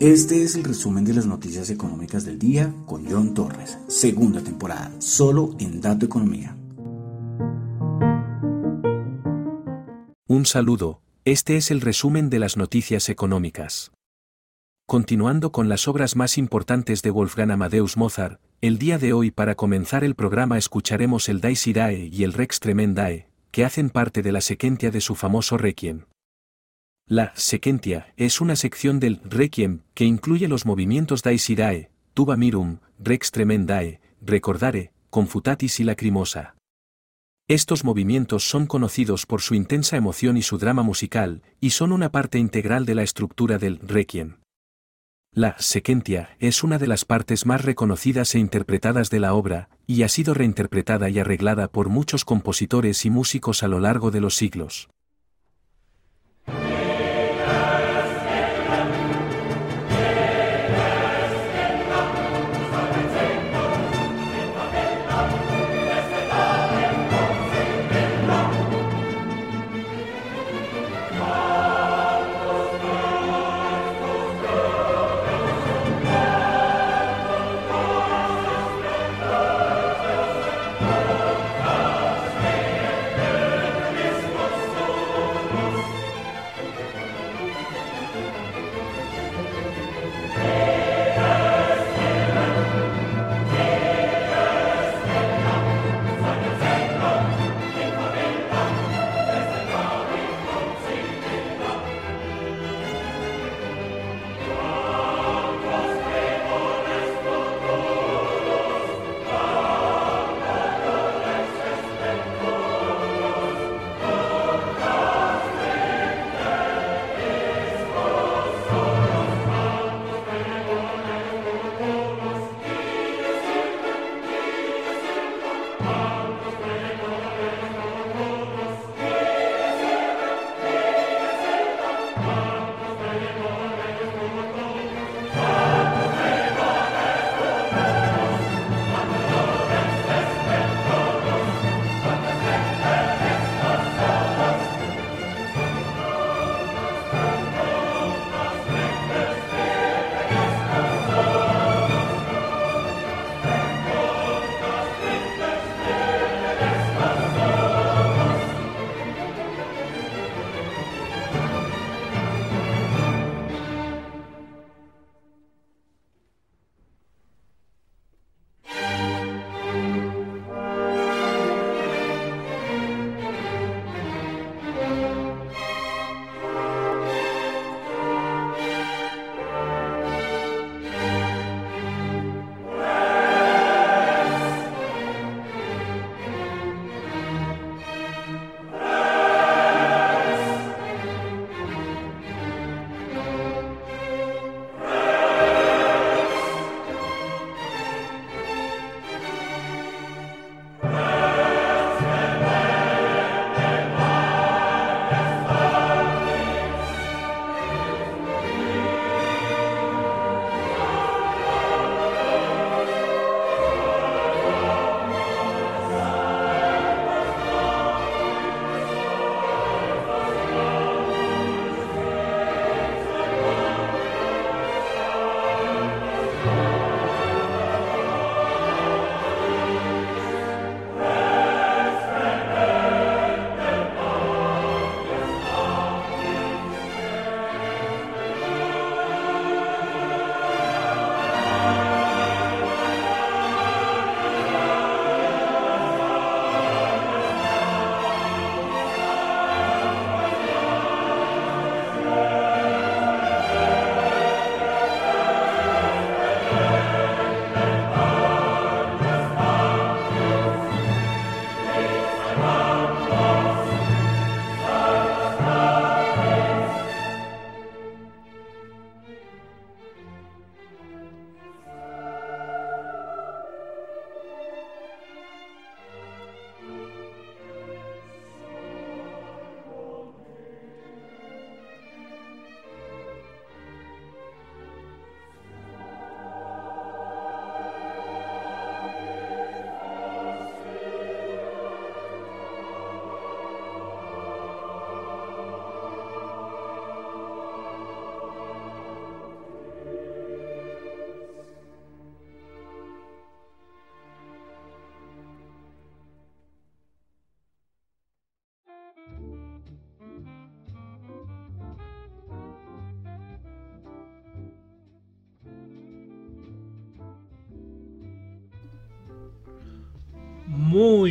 Este es el resumen de las noticias económicas del día con John Torres, segunda temporada, solo en Dato Economía. Un saludo, este es el resumen de las noticias económicas. Continuando con las obras más importantes de Wolfgang Amadeus Mozart, el día de hoy para comenzar el programa escucharemos el Dies Irae y el Rex Tremendae, que hacen parte de la sequentia de su famoso Requiem. La sequentia es una sección del Requiem que incluye los movimientos Dies Irae, Tuba Mirum, Rex Tremendae, Recordare, Confutatis y Lacrimosa. Estos movimientos son conocidos por su intensa emoción y su drama musical, y son una parte integral de la estructura del Requiem. La sequentia es una de las partes más reconocidas e interpretadas de la obra, y ha sido reinterpretada y arreglada por muchos compositores y músicos a lo largo de los siglos.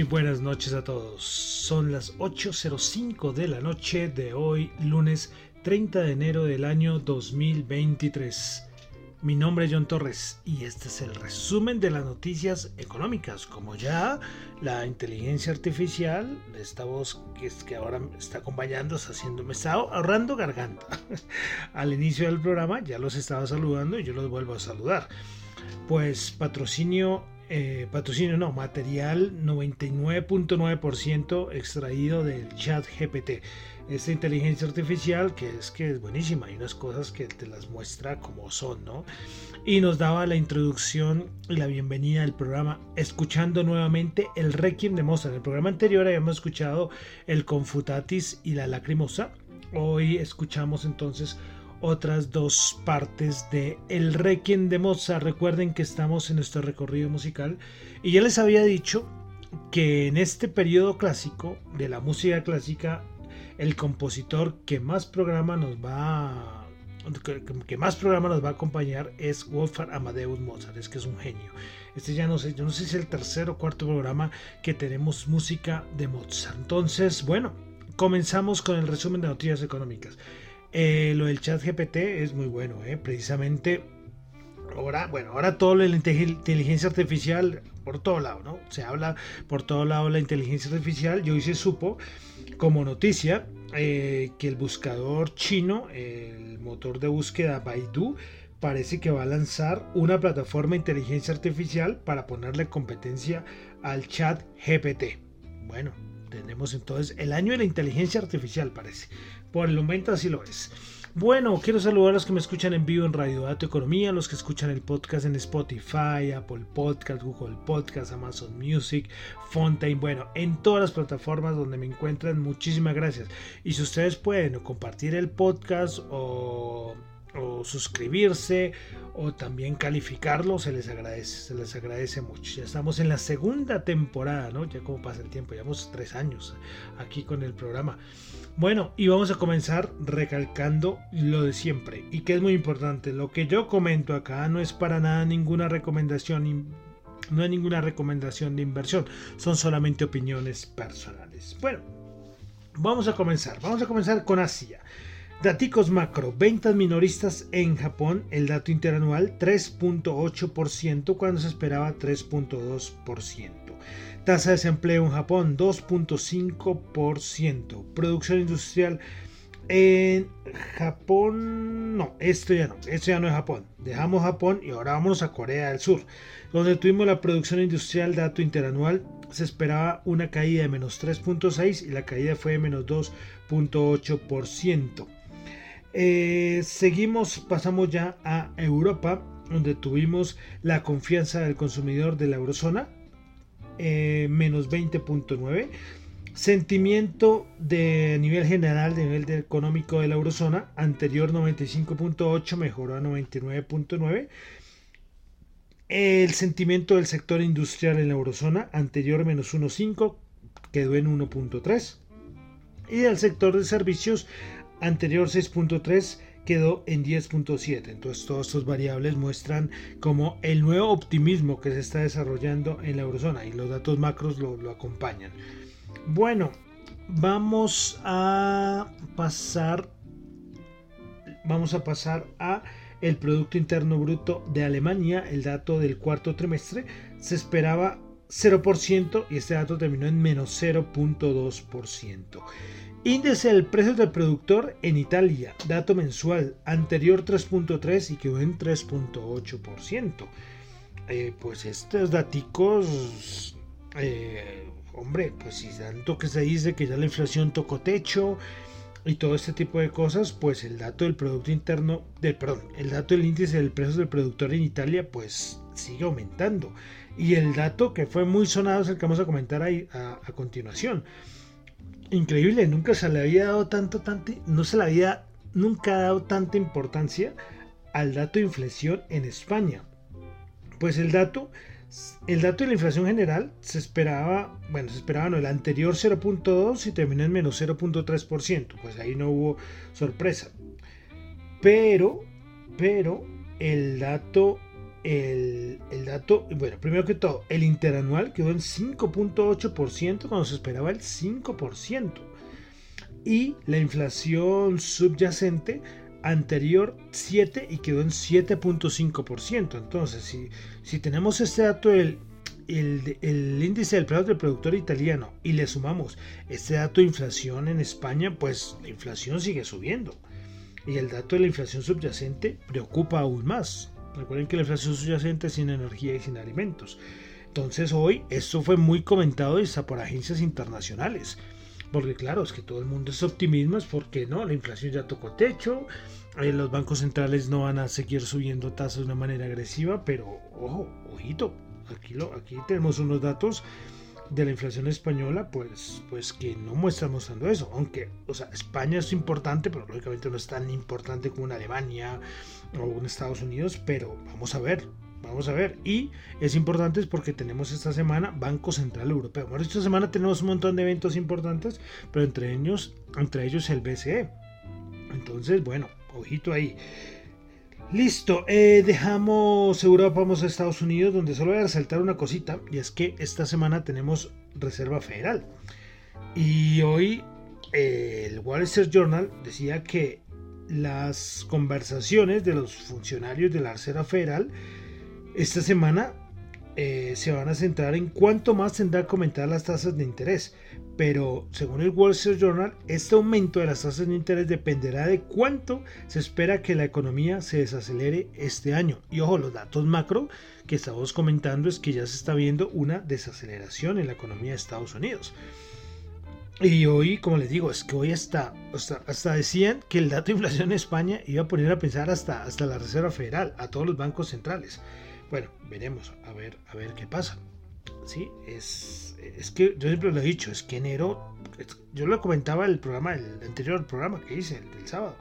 Buenas noches a todos. Son las 8.05 de la noche de hoy, lunes 30 de enero del año 2023. Mi nombre es John Torres y este es el resumen de las noticias económicas. Como ya la inteligencia artificial, esta voz que, es, que ahora me está acompañando, está haciendo, me está ahorrando garganta. Al inicio del programa ya los estaba saludando y yo los vuelvo a saludar. Pues patrocinio eh, patrocinio no, material 99.9% extraído del chat GPT. Esta inteligencia artificial que es que es buenísima, hay unas cosas que te las muestra como son, ¿no? Y nos daba la introducción y la bienvenida al programa, escuchando nuevamente el Requiem de Mozart. En el programa anterior habíamos escuchado el Confutatis y la Lacrimosa. Hoy escuchamos entonces otras dos partes de El Requiem de Mozart. Recuerden que estamos en nuestro recorrido musical y ya les había dicho que en este periodo clásico de la música clásica el compositor que más programa nos va que, más programa nos va a acompañar es Wolfgang Amadeus Mozart, es que es un genio. Este ya no sé, yo no sé si es el tercer o cuarto programa que tenemos música de Mozart. Entonces, bueno, comenzamos con el resumen de noticias económicas. Eh, lo del chat GPT es muy bueno, ¿eh? precisamente ahora, bueno, ahora todo la inteligencia artificial por todo lado, ¿no? Se habla por todo lado la inteligencia artificial. Yo hoy se supo como noticia eh, que el buscador chino, el motor de búsqueda Baidu, parece que va a lanzar una plataforma de inteligencia artificial para ponerle competencia al chat GPT. Bueno, tenemos entonces el año de la inteligencia artificial, parece. Por el momento así lo es. Bueno, quiero saludar a los que me escuchan en vivo en Radio Dato Economía, los que escuchan el podcast en Spotify, Apple Podcast, Google Podcast, Amazon Music, Fontaine, bueno, en todas las plataformas donde me encuentran, muchísimas gracias. Y si ustedes pueden compartir el podcast o o suscribirse o también calificarlo, se les agradece, se les agradece mucho. Ya estamos en la segunda temporada, ¿no? Ya como pasa el tiempo, llevamos tres años aquí con el programa. Bueno, y vamos a comenzar recalcando lo de siempre y que es muy importante. Lo que yo comento acá no es para nada ninguna recomendación, no hay ninguna recomendación de inversión, son solamente opiniones personales. Bueno, vamos a comenzar. Vamos a comenzar con Asia. Daticos macro, ventas minoristas en Japón, el dato interanual 3.8% cuando se esperaba 3.2%. Tasa de desempleo en Japón 2.5%. Producción industrial en Japón, no, esto ya no, esto ya no es Japón. Dejamos Japón y ahora vamos a Corea del Sur, donde tuvimos la producción industrial dato interanual. Se esperaba una caída de menos 3.6 y la caída fue de menos 2.8%. Eh, seguimos, pasamos ya a Europa, donde tuvimos la confianza del consumidor de la eurozona, eh, menos 20.9. Sentimiento de nivel general, de nivel económico de la eurozona, anterior 95.8 mejoró a 99.9. El sentimiento del sector industrial en la eurozona, anterior menos 1.5, quedó en 1.3. Y el sector de servicios, anterior 6.3 quedó en 10.7. Entonces todas estas variables muestran como el nuevo optimismo que se está desarrollando en la eurozona y los datos macros lo, lo acompañan. Bueno, vamos a pasar vamos a pasar a el producto interno bruto de Alemania, el dato del cuarto trimestre se esperaba 0% y este dato terminó en menos 0.2%. Índice del precio del productor en Italia, dato mensual, anterior 3.3 y quedó en 3.8%. Eh, pues estos daticos, eh, hombre, pues si tanto que se dice que ya la inflación tocó techo y todo este tipo de cosas, pues el dato del Producto Interno, del, perdón, el dato del índice del precio del productor en Italia, pues sigue aumentando. Y el dato que fue muy sonado es el que vamos a comentar ahí a, a continuación increíble, nunca se le había dado tanto, tanto, no se le había nunca dado tanta importancia al dato de inflación en España. Pues el dato, el dato de la inflación general se esperaba, bueno, se esperaba no, el anterior 0.2 y terminó en menos 0.3%, pues ahí no hubo sorpresa. Pero, pero el dato el, dato, bueno, primero que todo, el interanual quedó en 5.8% cuando se esperaba el 5%. Y la inflación subyacente anterior 7 y quedó en 7.5%. Entonces, si, si tenemos este dato del el, el, índice del precio del productor italiano y le sumamos este dato de inflación en España, pues la inflación sigue subiendo. Y el dato de la inflación subyacente preocupa aún más. Recuerden que la inflación subyacente es sin energía y sin alimentos. Entonces hoy esto fue muy comentado por agencias internacionales. Porque claro, es que todo el mundo es optimismo, es porque no, la inflación ya tocó techo, eh, los bancos centrales no van a seguir subiendo tasas de una manera agresiva, pero ojo, ojito, aquí, lo, aquí tenemos unos datos de la inflación española, pues, pues que no muestran mostrando eso. Aunque, o sea, España es importante, pero lógicamente no es tan importante como una Alemania o un Estados Unidos, pero vamos a ver, Vamos a ver. Y es importante porque tenemos esta semana Banco Central Europeo. Bueno, esta semana tenemos un montón de eventos importantes, pero entre ellos, entre ellos el BCE. Entonces, bueno, ojito ahí. Listo, eh, dejamos Europa, vamos a Estados Unidos, donde solo voy a resaltar una cosita, y es que esta semana tenemos Reserva Federal. Y hoy el Wall Street Journal decía que las conversaciones de los funcionarios de la Reserva Federal esta semana eh, se van a centrar en cuánto más tendrá que aumentar las tasas de interés. Pero según el Wall Street Journal, este aumento de las tasas de interés dependerá de cuánto se espera que la economía se desacelere este año. Y ojo, los datos macro que estamos comentando es que ya se está viendo una desaceleración en la economía de Estados Unidos. Y hoy, como les digo, es que hoy hasta, hasta, decían que el dato de inflación en España iba a poner a pensar hasta, hasta la Reserva Federal, a todos los bancos centrales. Bueno, veremos, a ver, a ver qué pasa. Sí, es, es que yo siempre lo he dicho, es que enero, yo lo comentaba el programa, el anterior programa que hice, el sábado.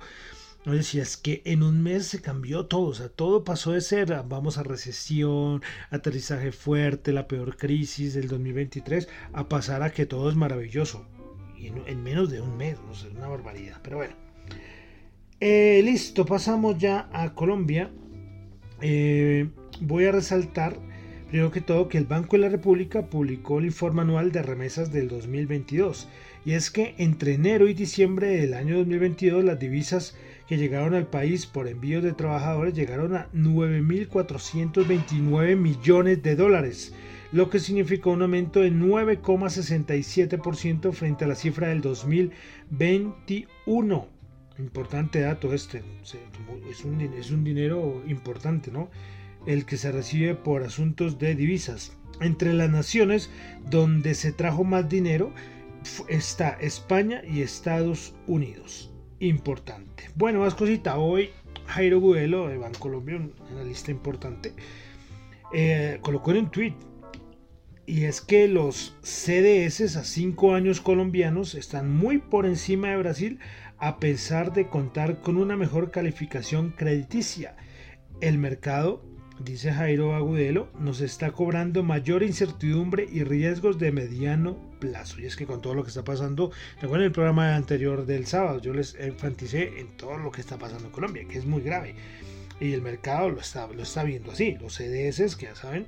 No decía, es que en un mes se cambió todo, o sea, todo pasó de ser, vamos a recesión, aterrizaje fuerte, la peor crisis del 2023, a pasar a que todo es maravilloso. Y en, menos de un mes, no sé, una barbaridad. Pero bueno. Eh, listo, pasamos ya a Colombia. Eh, voy a resaltar primero que todo que el Banco de la República publicó el informe anual de remesas del 2022 y es que entre enero y diciembre del año 2022 las divisas que llegaron al país por envíos de trabajadores llegaron a 9.429 millones de dólares, lo que significó un aumento de 9,67% frente a la cifra del 2021. Importante dato este, es un, dinero importante, ¿no? El que se recibe por asuntos de divisas. Entre las naciones donde se trajo más dinero está España y Estados Unidos. Importante. Bueno, más cosita. Hoy Jairo Gudelo de Bancolombia, un analista importante, eh, colocó en un tweet. Y es que los CDS a 5 años colombianos están muy por encima de Brasil a pesar de contar con una mejor calificación crediticia. El mercado dice Jairo Agudelo, nos está cobrando mayor incertidumbre y riesgos de mediano plazo. Y es que con todo lo que está pasando, recuerden el programa anterior del sábado, yo les enfaticé en todo lo que está pasando en Colombia, que es muy grave. Y el mercado lo está, lo está viendo así. Los CDS, que ya saben,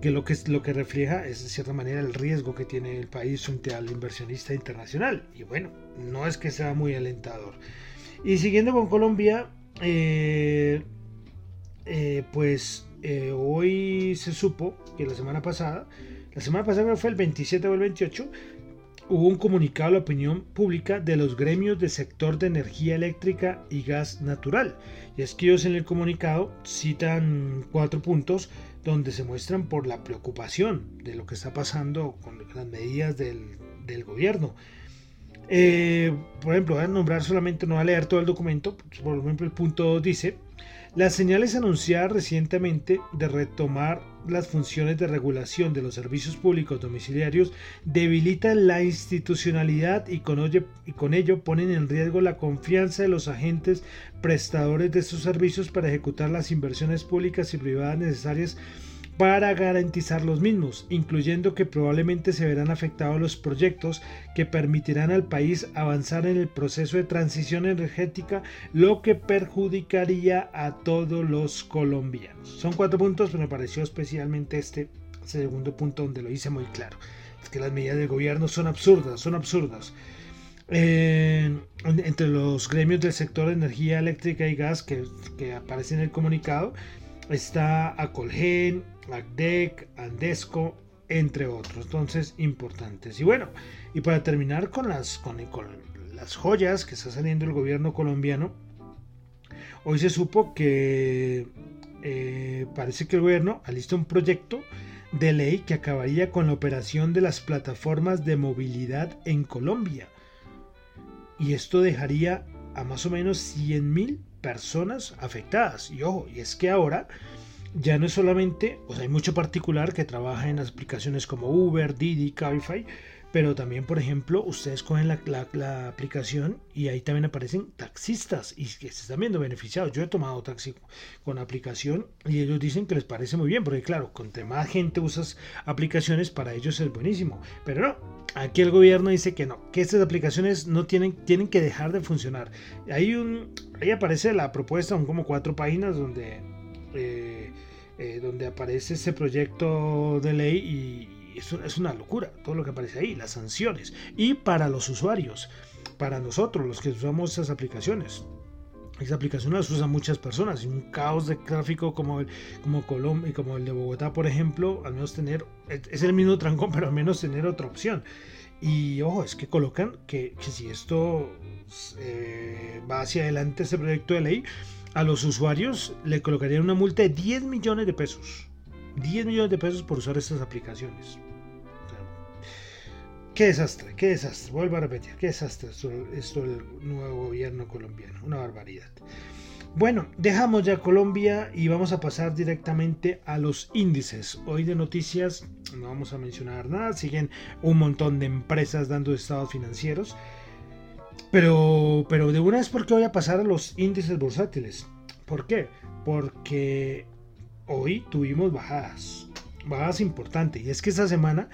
que lo que, lo que refleja es de cierta manera el riesgo que tiene el país frente al inversionista internacional. Y bueno, no es que sea muy alentador. Y siguiendo con Colombia, eh, eh, pues eh, hoy se supo que la semana pasada, la semana pasada fue el 27 o el 28, hubo un comunicado a la opinión pública de los gremios del sector de energía eléctrica y gas natural. Y es que ellos en el comunicado citan cuatro puntos donde se muestran por la preocupación de lo que está pasando con las medidas del, gobierno. Eh, por ejemplo, voy a nombrar solamente, no voy a leer todo el documento, por ejemplo el punto dice, las señales anunciadas recientemente de retomar las funciones de regulación de los servicios públicos domiciliarios debilitan la institucionalidad y con, ello, ponen en riesgo la confianza de los agentes prestadores de estos servicios para ejecutar las inversiones públicas y privadas necesarias para garantizar los mismos, incluyendo que probablemente se verán afectados los proyectos que permitirán al país avanzar en el proceso de transición energética, lo que perjudicaría a todos los colombianos. Son cuatro puntos, pero me pareció especialmente este segundo punto donde lo hice muy claro. Es que las medidas del gobierno son absurdas, son absurdas. Entre los gremios del sector de energía eléctrica y gas que, que aparece en el comunicado está Acolgen, ACDEC, Andesco, entre otros. Entonces, importantes. Y bueno, y para terminar con las, con, las joyas que está saliendo el gobierno colombiano, hoy se supo que eh, parece que el gobierno alista un proyecto de ley que acabaría con la operación de las plataformas de movilidad en Colombia. Y esto dejaría a más o menos 100.000 personas afectadas. Y ojo, y es que ahora ya no es solamente, sea, hay mucho particular que trabaja en las aplicaciones como Uber, Didi, Cabify, pero también, por ejemplo, ustedes cogen la, aplicación y ahí también aparecen taxistas y que se están viendo beneficiados. Yo he tomado taxi con aplicación y ellos dicen que les parece muy bien, porque claro, con más gente usas aplicaciones, para ellos es buenísimo. Pero no, aquí el gobierno dice que no, que estas aplicaciones no tienen, tienen que dejar de funcionar. Hay un, ahí aparece la propuesta, son como cuatro páginas donde... Eh, eh, donde aparece ese proyecto de ley y, es, una locura todo lo que aparece ahí, las sanciones. Y para los usuarios, para nosotros, los que usamos esas aplicaciones. Esas aplicaciones las usan muchas personas y un caos de tráfico como el, como Colombia como el de Bogotá, por ejemplo, al menos tener, es el mismo trancón, pero al menos tener otra opción. Y ojo, es que colocan que, si esto eh, va hacia adelante, este proyecto de ley, a los usuarios le colocarían una multa de 10 millones de pesos. 10 millones de pesos por usar estas aplicaciones. Qué desastre, qué desastre. Vuelvo a repetir, qué desastre esto, del nuevo gobierno colombiano. Una barbaridad. Bueno, dejamos ya Colombia y vamos a pasar directamente a los índices. Hoy de noticias no vamos a mencionar nada. Siguen un montón de empresas dando estados financieros. Pero, pero de una vez, ¿por qué voy a pasar a los índices bursátiles? ¿Por qué? Porque hoy tuvimos bajadas. Bajadas importantes. Y es que esta semana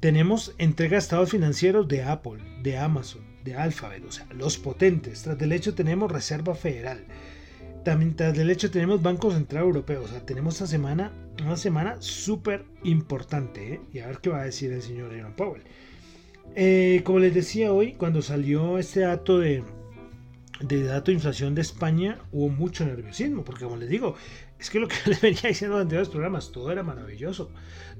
tenemos entrega de estados financieros de Apple, de Amazon, de Alphabet, o sea, los potentes. Tras del hecho tenemos Reserva Federal. También tras del hecho tenemos Banco Central Europeo. O sea, tenemos esta semana una semana súper importante. ¿eh? Y a ver qué va a decir el señor Jerome Powell. Eh, como les decía hoy, cuando salió este dato de, de dato de inflación de España, hubo mucho nerviosismo. Porque como les digo, es que lo que les venía diciendo en los anteriores programas, todo era maravilloso,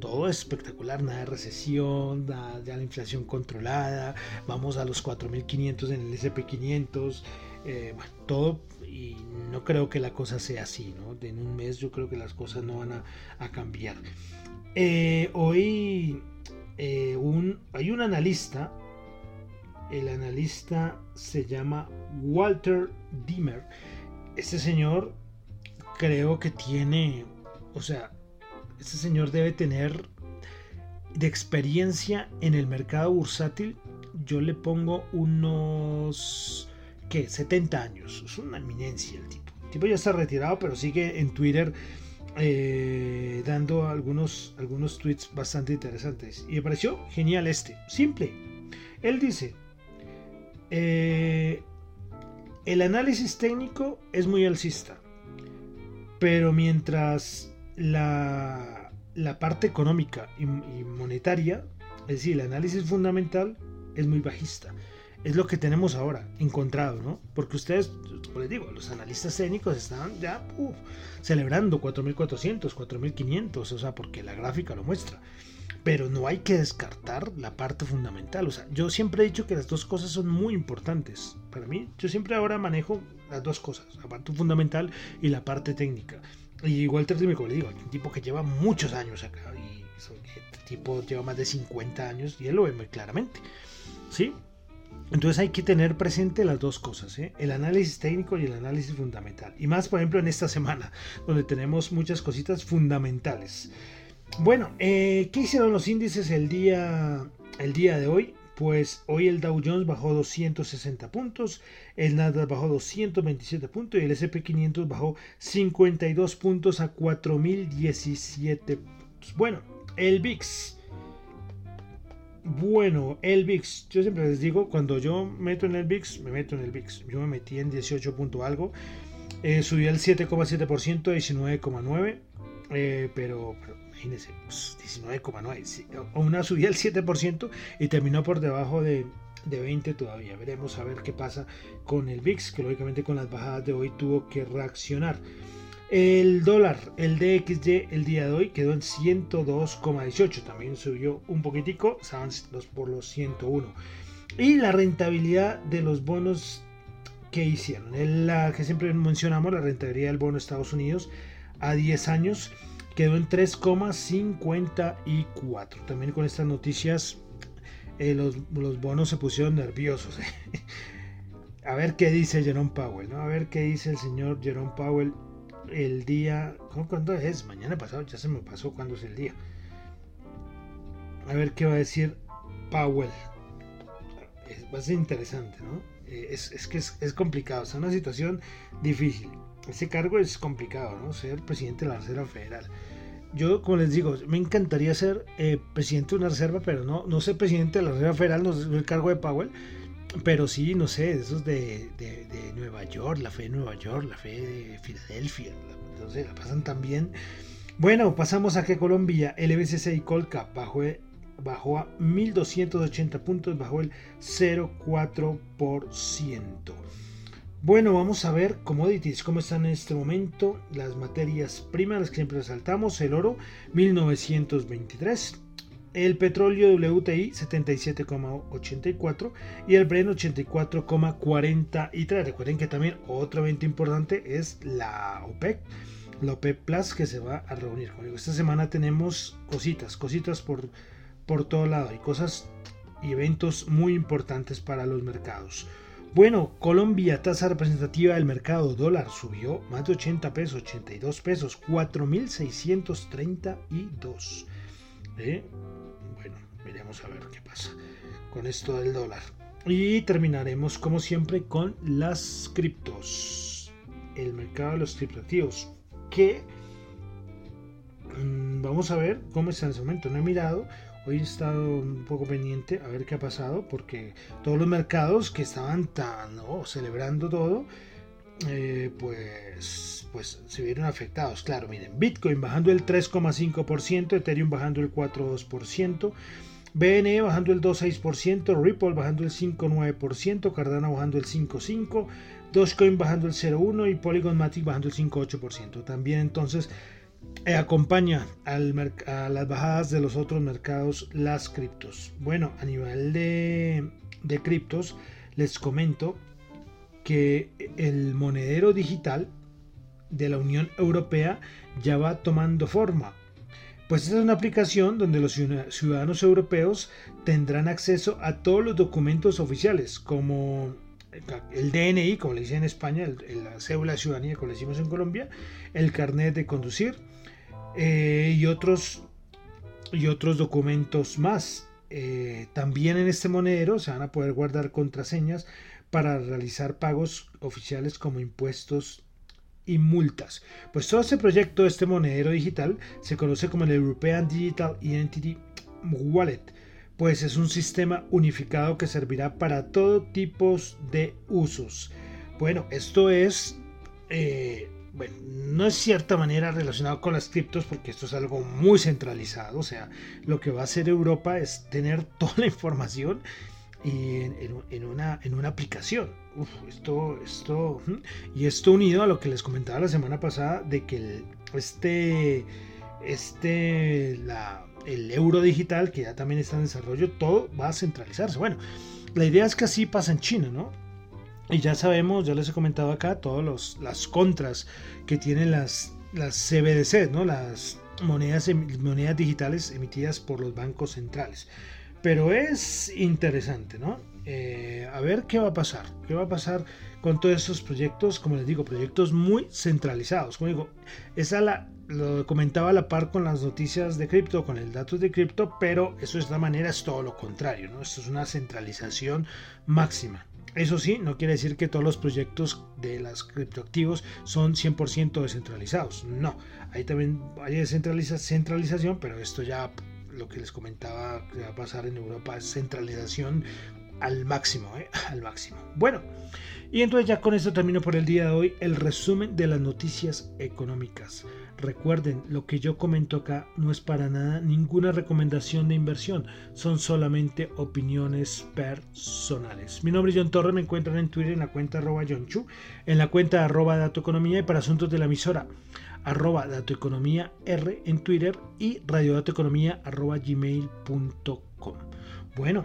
todo es espectacular, nada de recesión, nada, ya la inflación controlada, vamos a los 4.500 en el SP500, eh, todo, y no creo que la cosa sea así, ¿no? En un mes yo creo que las cosas no van a, cambiar. Eh, hoy eh, un, hay un analista, el analista se llama Walter Dimmer, este señor creo que tiene, o sea, este señor debe tener de experiencia en el mercado bursátil, yo le pongo unos, ¿qué? 70 años. Es una eminencia el tipo. El tipo ya está retirado, pero sigue en Twitter eh, dando algunos, algunos tweets bastante interesantes. Y me pareció genial este. Simple. Él dice, eh, el análisis técnico es muy alcista. Pero mientras la, parte económica y, monetaria, es decir, el análisis fundamental, es muy bajista. Es lo que tenemos ahora encontrado, ¿no? Porque ustedes, como les digo, los analistas técnicos están ya celebrando 4.400, 4.500, o sea, porque la gráfica lo muestra. Pero no hay que descartar la parte fundamental. O sea, yo siempre he dicho que las dos cosas son muy importantes. Para mí, yo siempre ahora manejo las dos cosas, la parte fundamental y la parte técnica. Y Walter como le digo, un tipo que lleva muchos años acá y este tipo lleva más de 50 años y él lo ve muy claramente. ¿Sí? Entonces hay que tener presente las dos cosas, ¿eh? el análisis técnico y el análisis fundamental. Y más, por ejemplo, en esta semana, donde tenemos muchas cositas fundamentales. Bueno, eh, ¿qué hicieron los índices el día, el día de hoy? Pues hoy el Dow Jones bajó 260 puntos, el Nasdaq bajó 227 puntos y el SP500 bajó 52 puntos a 4017 puntos. Bueno, el VIX. Bueno, el VIX. Yo siempre les digo, cuando yo meto en el VIX, me meto en el VIX. Yo me metí en 18 punto algo. Eh, subió el 7,7%, 19,9%. Eh, pero, pero imagínense, 19,9. Pues, o una subida del 7% y terminó por debajo de, de 20 todavía. Veremos a ver qué pasa con el VIX, que lógicamente con las bajadas de hoy tuvo que reaccionar. El dólar, el DXY, el día de hoy quedó en 102,18. También subió un poquitico, estaban por los 101. Y la rentabilidad de los bonos que hicieron. La que siempre mencionamos, la rentabilidad del bono de Estados Unidos a 10 años quedó en 3,54. También con estas noticias eh, los, bonos se pusieron nerviosos. a ver qué dice Jerome Powell, ¿no? A ver qué dice el señor Jerome Powell el día... ¿Cuándo es? Mañana pasado, ya se me pasó cuándo es el día. A ver qué va a decir Powell. va a ser interesante, ¿no? Eh, es, que es, es complicado, es una situación difícil ese cargo es complicado, ¿no? Ser presidente de la Reserva Federal. Yo, como les digo, me encantaría ser eh, presidente de una reserva, pero no, no ser presidente de la Reserva Federal, no es el cargo de Powell, pero sí, no sé, esos de, de, Nueva York, la fe de Nueva York, la fe de Filadelfia, entonces la pasan también. Bueno, pasamos a que Colombia, el y Colca bajó, bajó a 1280 puntos, bajó el 0,4%. Bueno, vamos a ver commodities, cómo están en este momento las materias primas, las que siempre resaltamos, el oro 1923, el petróleo WTI 77,84 y el Bren 84,43. Recuerden que también otro evento importante es la OPEC, la OPEC Plus que se va a reunir. Esta semana tenemos cositas, cositas por, por todo lado, hay cosas y eventos muy importantes para los mercados. Bueno, Colombia, tasa representativa del mercado dólar subió más de 80 pesos, 82 pesos, 4.632. ¿Eh? Bueno, veremos a ver qué pasa con esto del dólar. Y terminaremos como siempre con las criptos. El mercado de los criptoactivos. Que mm, vamos a ver cómo está en ese momento. No he mirado. Hoy he estado un poco pendiente a ver qué ha pasado porque todos los mercados que estaban tan celebrando todo, eh, pues, pues se vieron afectados. Claro, miren, Bitcoin bajando el 3,5%, Ethereum bajando el 4,2%. BNE bajando el 2,6%, Ripple bajando el 5,9%, Cardano bajando el 5,5%, Dogecoin bajando el 0,1% y Polygon Matic bajando el 5,8%. También entonces eh, acompaña a las bajadas de los otros mercados las criptos. Bueno, a nivel de, de criptos, les comento que el monedero digital de la Unión Europea ya va tomando forma. Pues esta es una aplicación donde los ciudadanos europeos tendrán acceso a todos los documentos oficiales, como el DNI, como le dicen en España, la cédula de ciudadanía, como le decimos en Colombia, el carnet de conducir, eh, y, otros, y otros documentos más. Eh, también en este monedero se van a poder guardar contraseñas para realizar pagos oficiales como impuestos y multas. Pues todo este proyecto, este monedero digital, se conoce como el European Digital Identity Wallet, pues es un sistema unificado que servirá para todo tipo de usos. Bueno, esto es eh, bueno, no es cierta manera relacionado con las criptos porque esto es algo muy centralizado, o sea, lo que va a hacer Europa es tener toda la información en, una, en una aplicación. esto, esto, y esto unido a lo que les comentaba la semana pasada de que este, este, la, el euro digital que ya también está en desarrollo, todo va a centralizarse. Bueno, la idea es que así pasa en China, ¿no? Y ya sabemos, ya les he comentado acá, todas las contras que tienen las, las CBDC, ¿no? las monedas, monedas digitales emitidas por los bancos centrales. Pero es interesante, ¿no? Eh, a ver qué va a pasar, qué va a pasar con todos estos proyectos, como les digo, proyectos muy centralizados. Como digo, esa la, lo comentaba a la par con las noticias de cripto, con el dato de cripto, pero eso de esta manera es todo lo contrario, ¿no? Esto es una centralización máxima. Eso sí, no quiere decir que todos los proyectos de las criptoactivos son 100% descentralizados. No, ahí también hay descentralización, pero esto ya lo que les comentaba que va a pasar en Europa es centralización al máximo, ¿eh? al máximo. Bueno, y entonces ya con esto termino por el día de hoy el resumen de las noticias económicas. Recuerden, lo que yo comento acá no es para nada ninguna recomendación de inversión, son solamente opiniones personales. Mi nombre es John Torres, me encuentran en Twitter en la cuenta arroba John Chu, en la cuenta arroba Dato Economía y para asuntos de la emisora arroba Economía R en Twitter y radiodatoeconomía arroba gmail.com. Bueno,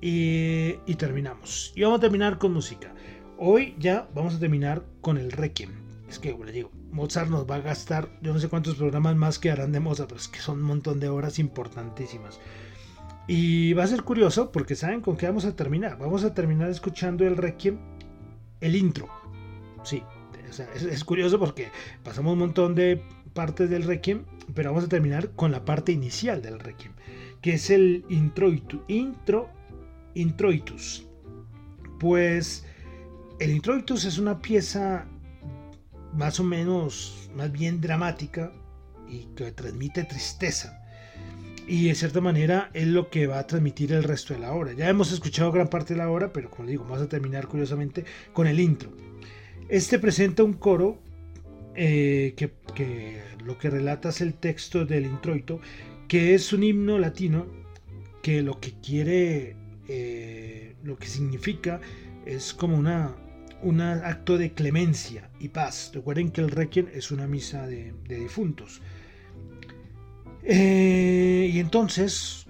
y, y terminamos. Y vamos a terminar con música. Hoy ya vamos a terminar con el Requiem. Es que, como les digo, Mozart nos va a gastar, yo no sé cuántos programas más quedarán de Mozart, pero es que son un montón de horas importantísimas. Y va a ser curioso porque saben con qué vamos a terminar. Vamos a terminar escuchando el Requiem, el intro. Sí, es, curioso porque pasamos un montón de partes del Requiem, pero vamos a terminar con la parte inicial del Requiem, que es el introitus. Intro, introitus. Pues el introitus es una pieza más o menos, más bien dramática y que transmite tristeza. Y de cierta manera es lo que va a transmitir el resto de la obra. Ya hemos escuchado gran parte de la obra, pero como digo, vamos a terminar curiosamente con el intro. Este presenta un coro eh, que, lo que relata es el texto del introito, que es un himno latino que lo que quiere, eh, lo que significa es como una, un acto de clemencia y paz. Recuerden que el requiem es una misa de, difuntos. Eh, y entonces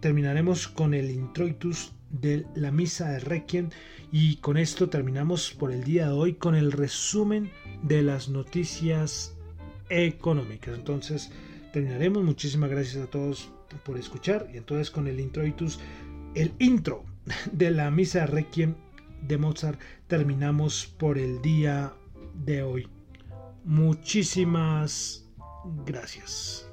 terminaremos con el introitus de la misa de requiem y con esto terminamos por el día de hoy con el resumen de las noticias económicas. Entonces terminaremos. Muchísimas gracias a todos por escuchar y entonces con el introitus, el intro de la misa requiem de Mozart terminamos por el día de hoy. Muchísimas gracias.